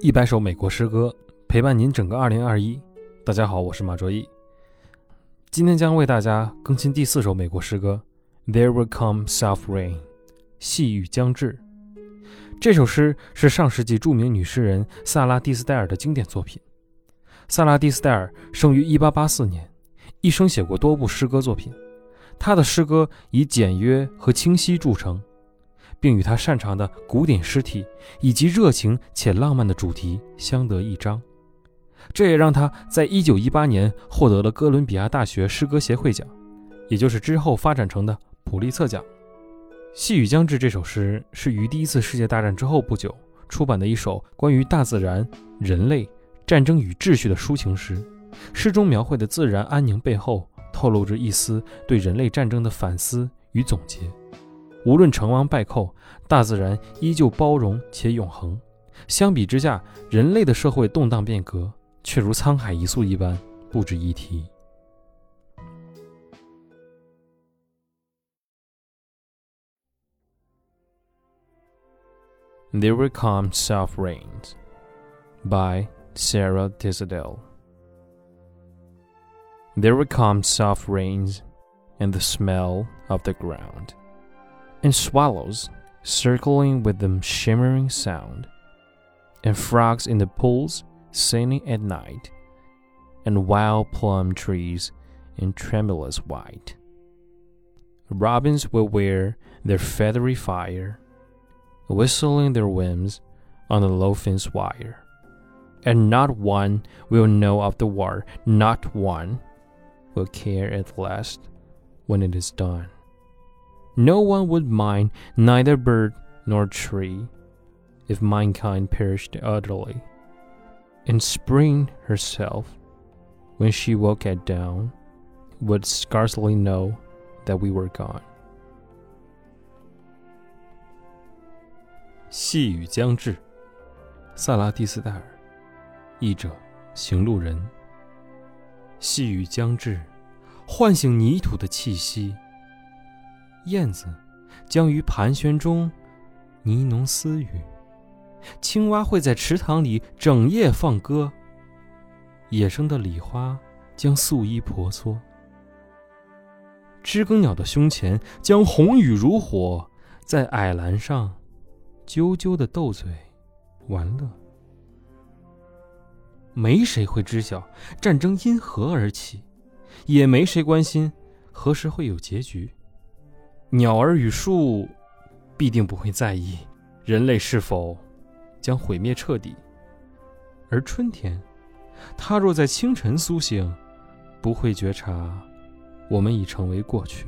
一百首美国诗歌陪伴您整个二零二一。大家好，我是马卓毅，今天将为大家更新第四首美国诗歌《There Will Come Soft Rain》，细雨将至。这首诗是上世纪著名女诗人萨拉·蒂斯戴尔的经典作品。萨拉·蒂斯戴尔生于一八八四年，一生写过多部诗歌作品。她的诗歌以简约和清晰著称。并与他擅长的古典诗体以及热情且浪漫的主题相得益彰，这也让他在1918年获得了哥伦比亚大学诗歌协会奖，也就是之后发展成的普利策奖。《细雨将至》这首诗是于第一次世界大战之后不久出版的一首关于大自然、人类、战争与秩序的抒情诗。诗中描绘的自然安宁背后，透露着一丝对人类战争的反思与总结。无论成王败寇，大自然依旧包容且永恒。相比之下，人类的社会动荡变革却如沧海一粟一般不值一提。There will come soft rains by Sarah Disdale. There will come soft rains and the smell of the ground and swallows circling with the shimmering sound, and frogs in the pools singing at night, and wild plum trees in tremulous white. Robins will wear their feathery fire, whistling their whims on the low fence wire. And not one will know of the war, not one will care at last when it is done No one would mind neither bird nor tree if mankind perished utterly. And spring herself, when she woke at dawn, would scarcely know that we were gone. 细雨将至，萨拉蒂斯戴尔，译者：行路人。细雨将至，唤醒泥土的气息。 燕子将于盘旋中呢农私语，青蛙会在池塘里整夜放歌。野生的礼花将素衣婆娑，知更鸟的胸前将红雨如火，在矮栏上啾啾的斗嘴玩乐。没谁会知晓战争因何而起，也没谁关心何时会有结局。鸟儿与树必定不会在意人类是否将毁灭彻底，而春天，它若在清晨苏醒，不会觉察我们已成为过去。